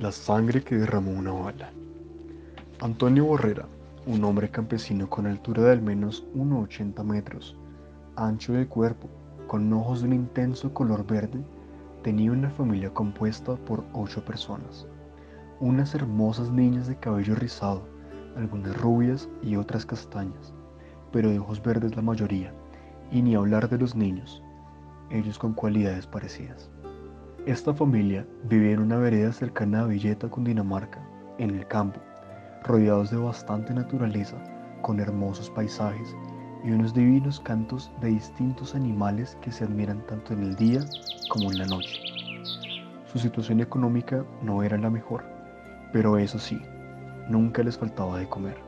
La sangre que derramó una bala. Antonio Borrera, un hombre campesino con altura de al menos 1,80 metros, ancho de cuerpo, con ojos de un intenso color verde, tenía una familia compuesta por ocho personas. Unas hermosas niñas de cabello rizado, algunas rubias y otras castañas, pero de ojos verdes la mayoría, y ni hablar de los niños, ellos con cualidades parecidas. Esta familia vivía en una vereda cercana a Villeta, Cundinamarca, en el campo, rodeados de bastante naturaleza, con hermosos paisajes y unos divinos cantos de distintos animales que se admiran tanto en el día como en la noche. Su situación económica no era la mejor, pero eso sí, nunca les faltaba de comer.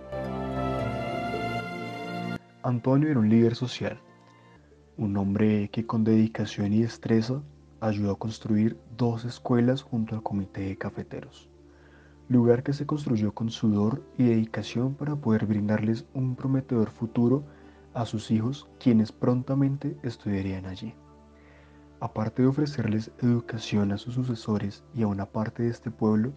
Antonio era un líder social, un hombre que con dedicación y destreza ayudó a construir dos escuelas junto al comité de cafeteros, lugar que se construyó con sudor y dedicación para poder brindarles un prometedor futuro a sus hijos quienes prontamente estudiarían allí. Aparte de ofrecerles educación a sus sucesores y a una parte de este pueblo,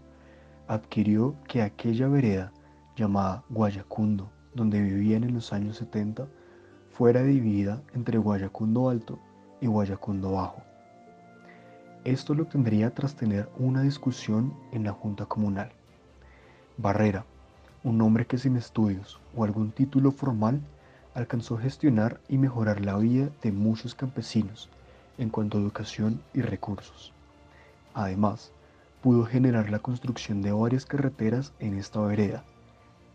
adquirió que aquella vereda llamada Guayacundo, donde vivían en los años 70, fuera dividida entre Guayacundo Alto y Guayacundo Bajo esto lo tendría tras tener una discusión en la Junta Comunal. Barrera, un hombre que sin estudios o algún título formal alcanzó a gestionar y mejorar la vida de muchos campesinos en cuanto a educación y recursos. Además, pudo generar la construcción de varias carreteras en esta vereda,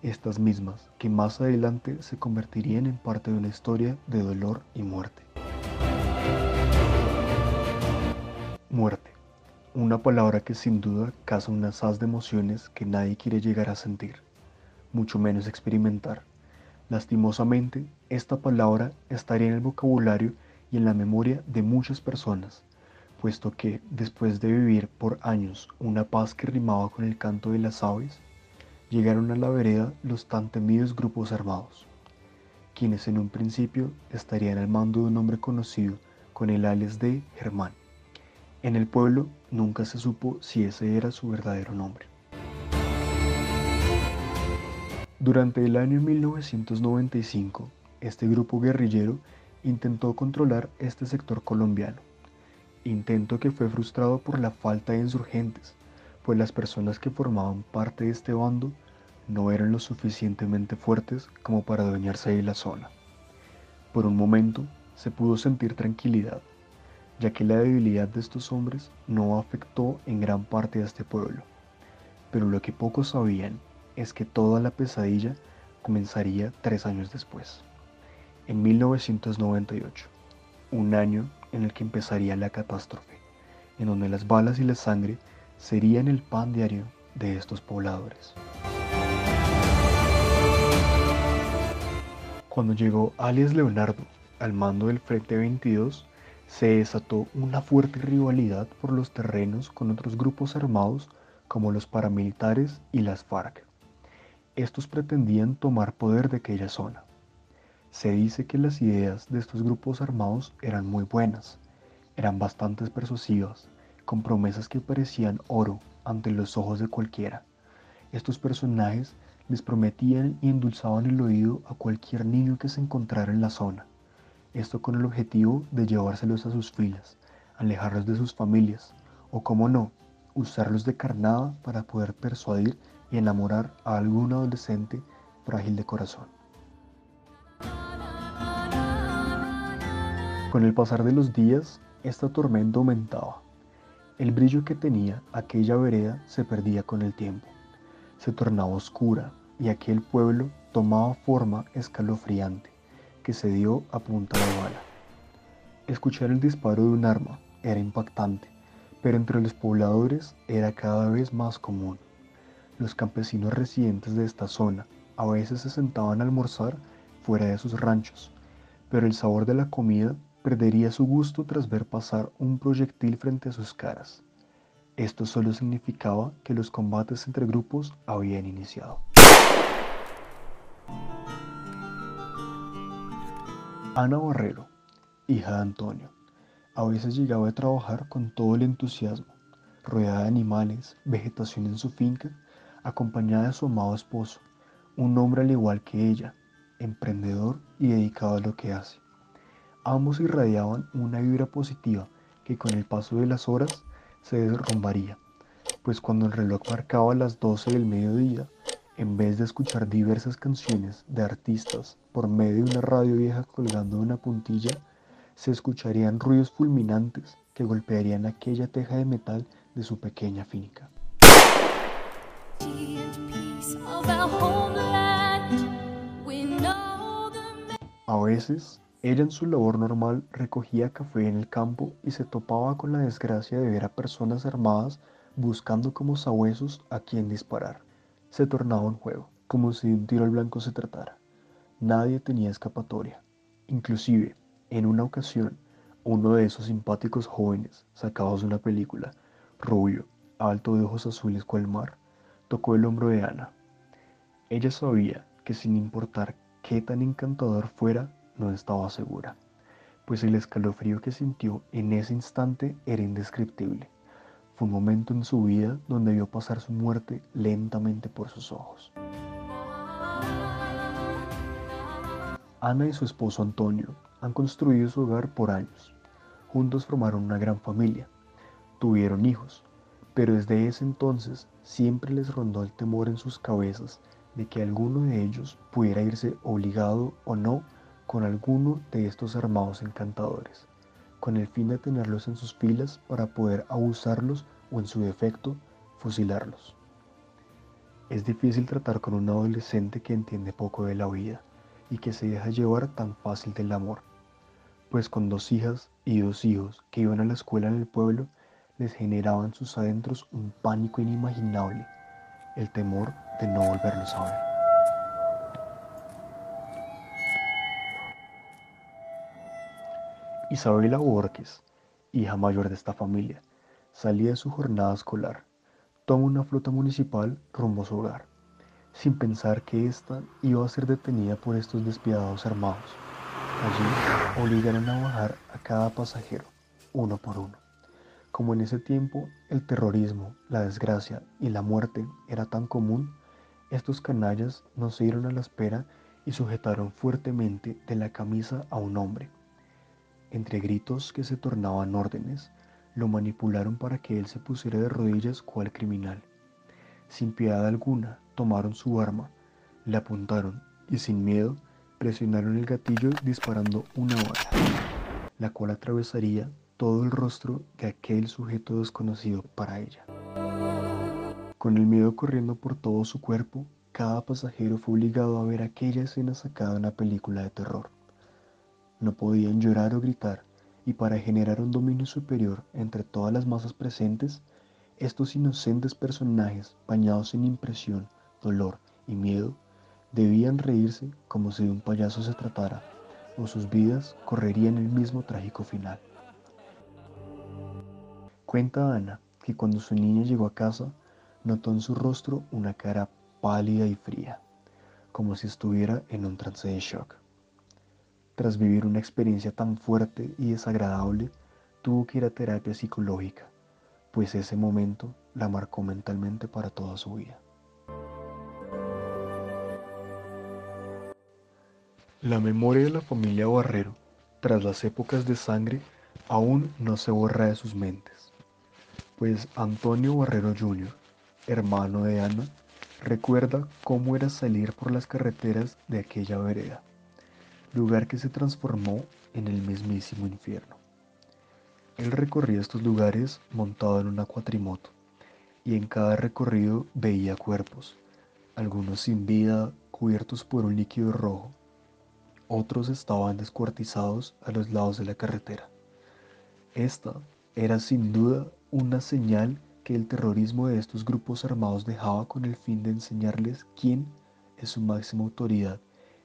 estas mismas que más adelante se convertirían en parte de una historia de dolor y muerte. Muerte. Una palabra que sin duda causa un asaz de emociones que nadie quiere llegar a sentir, mucho menos experimentar. Lastimosamente, esta palabra estaría en el vocabulario y en la memoria de muchas personas, puesto que, después de vivir por años una paz que rimaba con el canto de las aves, llegaron a la vereda los tan temidos grupos armados, quienes en un principio estarían al mando de un hombre conocido con el alias de Germán. En el pueblo nunca se supo si ese era su verdadero nombre. Durante el año 1995, este grupo guerrillero intentó controlar este sector colombiano, intento que fue frustrado por la falta de insurgentes, pues las personas que formaban parte de este bando no eran lo suficientemente fuertes como para adueñarse de la zona. Por un momento se pudo sentir tranquilidad, ya que la debilidad de estos hombres no afectó en gran parte a este pueblo. Pero lo que pocos sabían es que toda la pesadilla comenzaría tres años después, en 1998, un año en el que empezaría la catástrofe, en donde las balas y la sangre serían el pan diario de estos pobladores. Cuando llegó alias Leonardo al mando del Frente 22, se desató una fuerte rivalidad por los terrenos con otros grupos armados como los paramilitares y las FARC. Estos pretendían tomar poder de aquella zona. Se dice que las ideas de estos grupos armados eran muy buenas, eran bastante persuasivas, con promesas que parecían oro ante los ojos de cualquiera. Estos personajes les prometían y endulzaban el oído a cualquier niño que se encontrara en la zona esto con el objetivo de llevárselos a sus filas, alejarlos de sus familias, o como no, usarlos de carnada para poder persuadir y enamorar a algún adolescente frágil de corazón. Con el pasar de los días, esta tormenta aumentaba. El brillo que tenía aquella vereda se perdía con el tiempo. Se tornaba oscura y aquel pueblo tomaba forma escalofriante se dio a punta de bala. Escuchar el disparo de un arma era impactante, pero entre los pobladores era cada vez más común. Los campesinos residentes de esta zona a veces se sentaban a almorzar fuera de sus ranchos, pero el sabor de la comida perdería su gusto tras ver pasar un proyectil frente a sus caras. Esto solo significaba que los combates entre grupos habían iniciado. Ana Barrero, hija de Antonio, a veces llegaba a trabajar con todo el entusiasmo, rodeada de animales, vegetación en su finca, acompañada de su amado esposo, un hombre al igual que ella, emprendedor y dedicado a lo que hace. Ambos irradiaban una vibra positiva que con el paso de las horas se derrumbaría, pues cuando el reloj marcaba las 12 del mediodía, en vez de escuchar diversas canciones de artistas por medio de una radio vieja colgando de una puntilla, se escucharían ruidos fulminantes que golpearían aquella teja de metal de su pequeña finca. A veces, ella en su labor normal recogía café en el campo y se topaba con la desgracia de ver a personas armadas buscando como sabuesos a quien disparar. Se tornaba un juego, como si de un tiro al blanco se tratara. Nadie tenía escapatoria. Inclusive, en una ocasión, uno de esos simpáticos jóvenes sacados de una película, rubio, alto de ojos azules cual mar, tocó el hombro de Ana. Ella sabía que sin importar qué tan encantador fuera, no estaba segura, pues el escalofrío que sintió en ese instante era indescriptible. Fue un momento en su vida donde vio pasar su muerte lentamente por sus ojos. Ana y su esposo Antonio han construido su hogar por años. Juntos formaron una gran familia. Tuvieron hijos, pero desde ese entonces siempre les rondó el temor en sus cabezas de que alguno de ellos pudiera irse obligado o no con alguno de estos armados encantadores, con el fin de tenerlos en sus filas para poder abusarlos o en su defecto fusilarlos. Es difícil tratar con un adolescente que entiende poco de la vida y que se deja llevar tan fácil del amor, pues con dos hijas y dos hijos que iban a la escuela en el pueblo les generaban sus adentros un pánico inimaginable, el temor de no volverlos a ver. Isabela Borges, hija mayor de esta familia, salía de su jornada escolar, toma una flota municipal rumbo a su hogar, sin pensar que ésta iba a ser detenida por estos despiadados armados. Allí obligaron a bajar a cada pasajero, uno por uno. Como en ese tiempo el terrorismo, la desgracia y la muerte era tan común, estos canallas no se dieron a la espera y sujetaron fuertemente de la camisa a un hombre entre gritos que se tornaban órdenes, lo manipularon para que él se pusiera de rodillas cual criminal. Sin piedad alguna, tomaron su arma, le apuntaron y sin miedo presionaron el gatillo disparando una bala, la cual atravesaría todo el rostro de aquel sujeto desconocido para ella. Con el miedo corriendo por todo su cuerpo, cada pasajero fue obligado a ver aquella escena sacada de una película de terror. No podían llorar o gritar, y para generar un dominio superior entre todas las masas presentes, estos inocentes personajes, bañados en impresión, dolor y miedo, debían reírse como si de un payaso se tratara, o sus vidas correrían el mismo trágico final. Cuenta Ana que cuando su niña llegó a casa, notó en su rostro una cara pálida y fría, como si estuviera en un trance de shock. Tras vivir una experiencia tan fuerte y desagradable, tuvo que ir a terapia psicológica, pues ese momento la marcó mentalmente para toda su vida. La memoria de la familia Barrero, tras las épocas de sangre, aún no se borra de sus mentes, pues Antonio Barrero Jr., hermano de Ana, recuerda cómo era salir por las carreteras de aquella vereda lugar que se transformó en el mismísimo infierno. Él recorría estos lugares montado en una cuatrimoto y en cada recorrido veía cuerpos, algunos sin vida, cubiertos por un líquido rojo. Otros estaban descuartizados a los lados de la carretera. Esta era sin duda una señal que el terrorismo de estos grupos armados dejaba con el fin de enseñarles quién es su máxima autoridad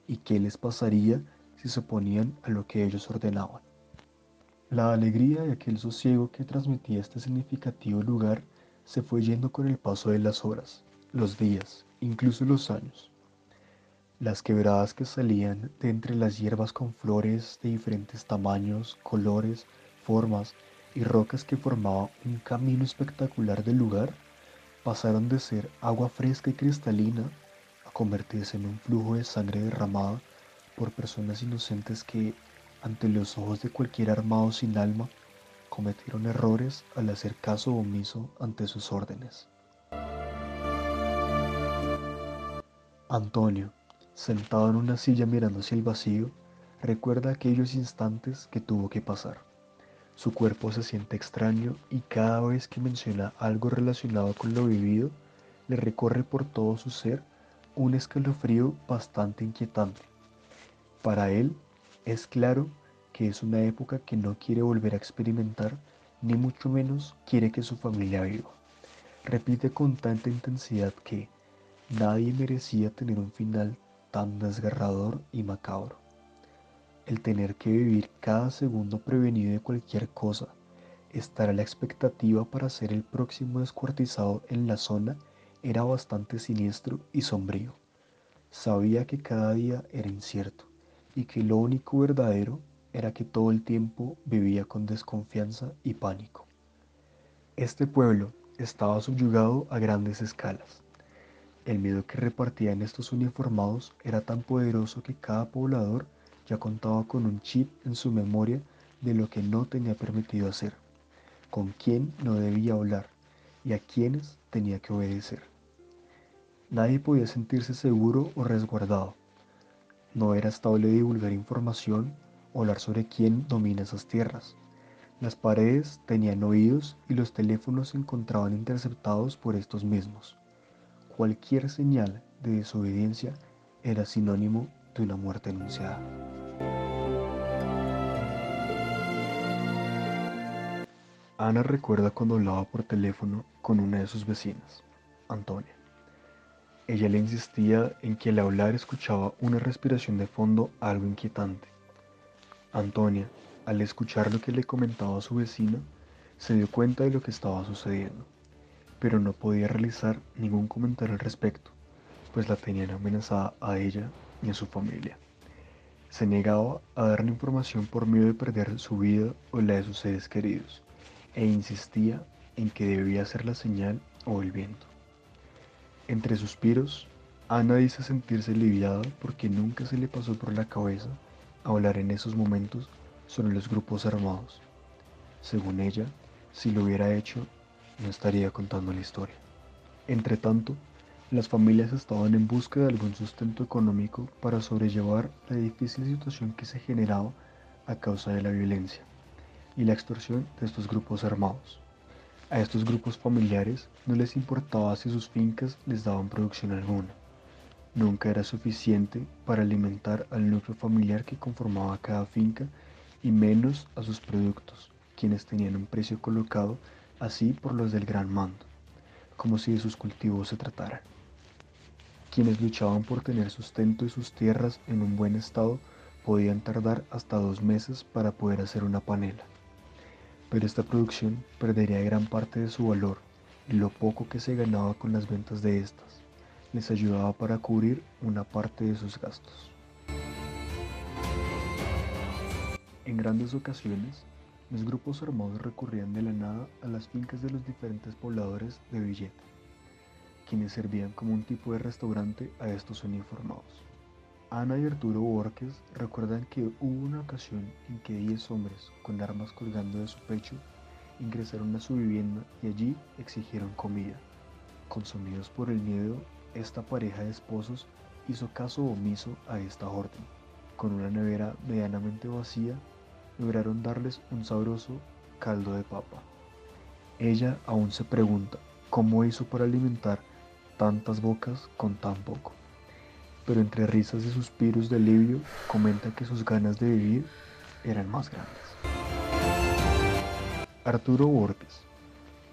y qué les pasaría si se oponían a lo que ellos ordenaban. La alegría de aquel sosiego que transmitía este significativo lugar se fue yendo con el paso de las horas, los días, incluso los años. Las quebradas que salían de entre las hierbas con flores de diferentes tamaños, colores, formas y rocas que formaban un camino espectacular del lugar pasaron de ser agua fresca y cristalina a convertirse en un flujo de sangre derramada por personas inocentes que, ante los ojos de cualquier armado sin alma, cometieron errores al hacer caso omiso ante sus órdenes. Antonio, sentado en una silla mirando hacia el vacío, recuerda aquellos instantes que tuvo que pasar. Su cuerpo se siente extraño y cada vez que menciona algo relacionado con lo vivido, le recorre por todo su ser un escalofrío bastante inquietante. Para él es claro que es una época que no quiere volver a experimentar, ni mucho menos quiere que su familia viva. Repite con tanta intensidad que nadie merecía tener un final tan desgarrador y macabro. El tener que vivir cada segundo prevenido de cualquier cosa, estar a la expectativa para ser el próximo descuartizado en la zona era bastante siniestro y sombrío. Sabía que cada día era incierto y que lo único verdadero era que todo el tiempo vivía con desconfianza y pánico. Este pueblo estaba subyugado a grandes escalas. El miedo que repartían estos uniformados era tan poderoso que cada poblador ya contaba con un chip en su memoria de lo que no tenía permitido hacer, con quién no debía hablar y a quiénes tenía que obedecer. Nadie podía sentirse seguro o resguardado. No era estable divulgar información o hablar sobre quién domina esas tierras. Las paredes tenían oídos y los teléfonos se encontraban interceptados por estos mismos. Cualquier señal de desobediencia era sinónimo de una muerte anunciada. Ana recuerda cuando hablaba por teléfono con una de sus vecinas, Antonia. Ella le insistía en que al hablar escuchaba una respiración de fondo algo inquietante. Antonia, al escuchar lo que le comentaba su vecina, se dio cuenta de lo que estaba sucediendo, pero no podía realizar ningún comentario al respecto, pues la tenían amenazada a ella y a su familia. Se negaba a darle información por miedo de perder su vida o la de sus seres queridos e insistía en que debía ser la señal o el viento. Entre suspiros, Ana dice sentirse aliviada porque nunca se le pasó por la cabeza hablar en esos momentos sobre los grupos armados. Según ella, si lo hubiera hecho, no estaría contando la historia. Entre tanto, las familias estaban en busca de algún sustento económico para sobrellevar la difícil situación que se generaba a causa de la violencia y la extorsión de estos grupos armados. A estos grupos familiares no les importaba si sus fincas les daban producción alguna. Nunca era suficiente para alimentar al núcleo familiar que conformaba cada finca y menos a sus productos, quienes tenían un precio colocado así por los del gran mando, como si de sus cultivos se tratara. Quienes luchaban por tener sustento y sus tierras en un buen estado podían tardar hasta dos meses para poder hacer una panela pero esta producción perdería gran parte de su valor y lo poco que se ganaba con las ventas de estas les ayudaba para cubrir una parte de sus gastos. En grandes ocasiones, los grupos armados recurrían de la nada a las fincas de los diferentes pobladores de Villeta, quienes servían como un tipo de restaurante a estos uniformados. Ana y Arturo Borges recuerdan que hubo una ocasión en que 10 hombres con armas colgando de su pecho ingresaron a su vivienda y allí exigieron comida. Consumidos por el miedo, esta pareja de esposos hizo caso omiso a esta orden. Con una nevera medianamente vacía, lograron darles un sabroso caldo de papa. Ella aún se pregunta cómo hizo para alimentar tantas bocas con tan poco pero entre risas y suspiros de alivio comenta que sus ganas de vivir eran más grandes. Arturo Borges,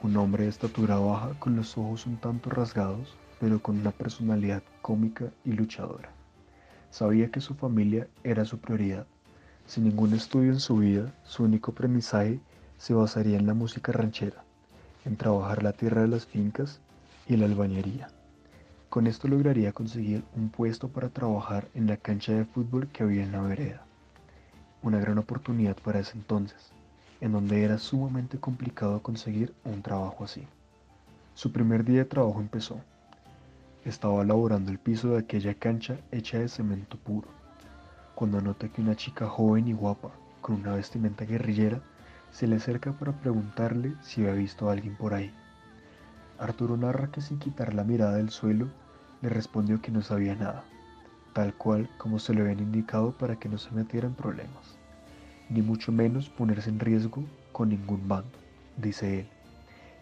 un hombre de estatura baja con los ojos un tanto rasgados, pero con una personalidad cómica y luchadora. Sabía que su familia era su prioridad. Sin ningún estudio en su vida, su único aprendizaje se basaría en la música ranchera, en trabajar la tierra de las fincas y la albañería. Con esto lograría conseguir un puesto para trabajar en la cancha de fútbol que había en la vereda. Una gran oportunidad para ese entonces. en donde era sumamente complicado conseguir un trabajo así. Su primer día de trabajo empezó. Estaba laborando el piso de aquella cancha hecha de cemento puro, cuando nota que una chica joven y guapa, con una vestimenta guerrillera, se le acerca para preguntarle si había visto a alguien por ahí. Arturo narra que sin quitar la mirada del suelo, le respondió que no sabía nada, tal cual como se le habían indicado para que no se metiera en problemas, ni mucho menos ponerse en riesgo con ningún bando, dice él,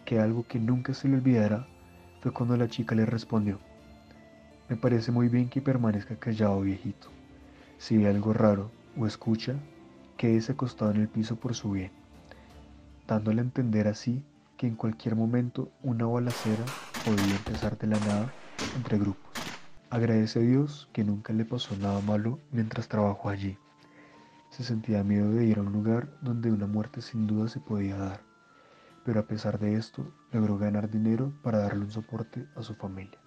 que algo que nunca se le olvidará fue cuando la chica le respondió, me parece muy bien que permanezca callado viejito, si ve algo raro o escucha, quédese acostado en el piso por su bien, dándole a entender así que en cualquier momento una balacera podía empezar de la nada entre grupos. Agradece a Dios que nunca le pasó nada malo mientras trabajó allí. Se sentía miedo de ir a un lugar donde una muerte sin duda se podía dar, pero a pesar de esto logró ganar dinero para darle un soporte a su familia.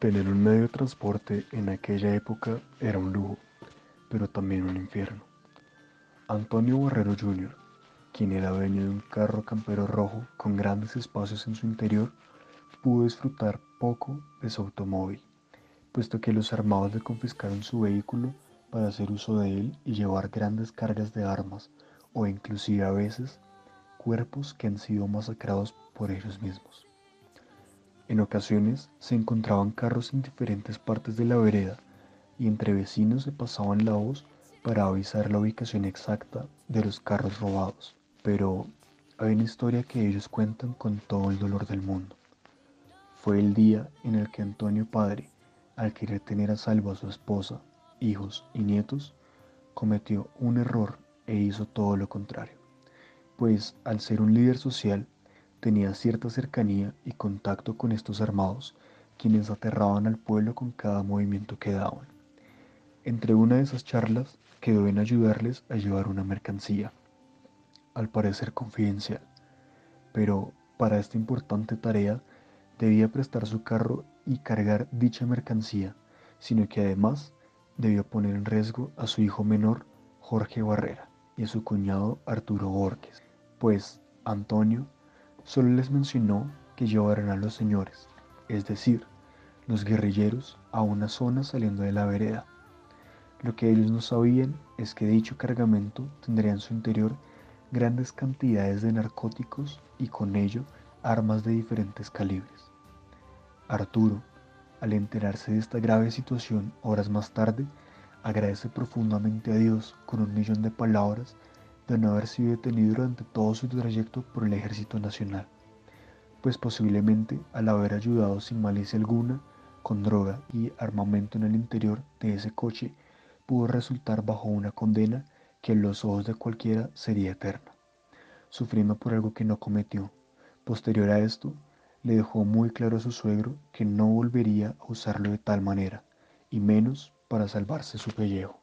Tener un medio de transporte en aquella época era un lujo, pero también un infierno. Antonio Barrero Jr., quien era dueño de un carro campero rojo con grandes espacios en su interior, pudo disfrutar poco de su automóvil, puesto que los armados le confiscaron su vehículo para hacer uso de él y llevar grandes cargas de armas o inclusive a veces cuerpos que han sido masacrados por ellos mismos. En ocasiones se encontraban carros en diferentes partes de la vereda y entre vecinos se pasaban la voz para avisar la ubicación exacta de los carros robados. Pero hay una historia que ellos cuentan con todo el dolor del mundo. Fue el día en el que Antonio Padre, al querer tener a salvo a su esposa, hijos y nietos, cometió un error e hizo todo lo contrario, pues al ser un líder social tenía cierta cercanía y contacto con estos armados, quienes aterraban al pueblo con cada movimiento que daban. Entre una de esas charlas quedó en ayudarles a llevar una mercancía, al parecer confidencial, pero para esta importante tarea debía prestar su carro y cargar dicha mercancía, sino que además debió poner en riesgo a su hijo menor, Jorge Barrera, y a su cuñado Arturo Borges, pues Antonio solo les mencionó que llevaran a los señores, es decir, los guerrilleros, a una zona saliendo de la vereda. Lo que ellos no sabían es que dicho cargamento tendría en su interior grandes cantidades de narcóticos y con ello armas de diferentes calibres. Arturo, al enterarse de esta grave situación horas más tarde, agradece profundamente a Dios con un millón de palabras de no haber sido detenido durante todo su trayecto por el Ejército Nacional, pues posiblemente al haber ayudado sin malicia alguna, con droga y armamento en el interior de ese coche, pudo resultar bajo una condena que en los ojos de cualquiera sería eterna, sufriendo por algo que no cometió. Posterior a esto, le dejó muy claro a su suegro que no volvería a usarlo de tal manera, y menos para salvarse su pellejo.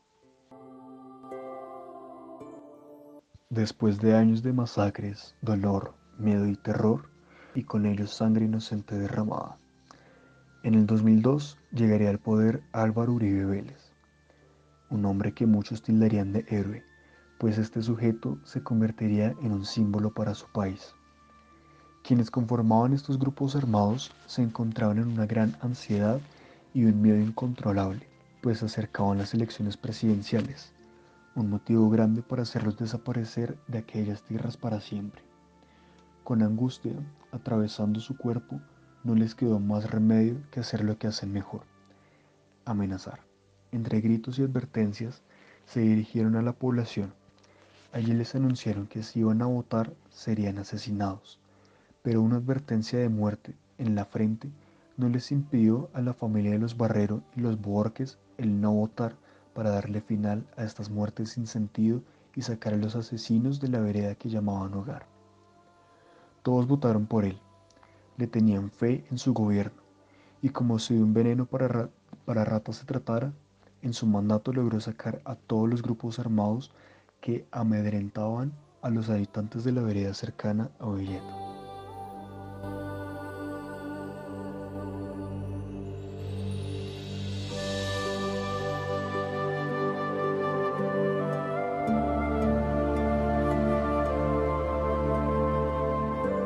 Después de años de masacres, dolor, miedo y terror, y con ellos sangre inocente derramada, en el 2002 llegaría al poder Álvaro Uribe Vélez, un hombre que muchos tildarían de héroe, pues este sujeto se convertiría en un símbolo para su país. Quienes conformaban estos grupos armados se encontraban en una gran ansiedad y un miedo incontrolable, pues acercaban las elecciones presidenciales, un motivo grande para hacerlos desaparecer de aquellas tierras para siempre. Con angustia, atravesando su cuerpo, no les quedó más remedio que hacer lo que hacen mejor, amenazar. Entre gritos y advertencias, se dirigieron a la población. Allí les anunciaron que si iban a votar serían asesinados pero una advertencia de muerte en la frente no les impidió a la familia de los Barrero y los Borges el no votar para darle final a estas muertes sin sentido y sacar a los asesinos de la vereda que llamaban hogar. Todos votaron por él, le tenían fe en su gobierno, y como si de un veneno para, para ratas se tratara, en su mandato logró sacar a todos los grupos armados que amedrentaban a los habitantes de la vereda cercana a Villeta.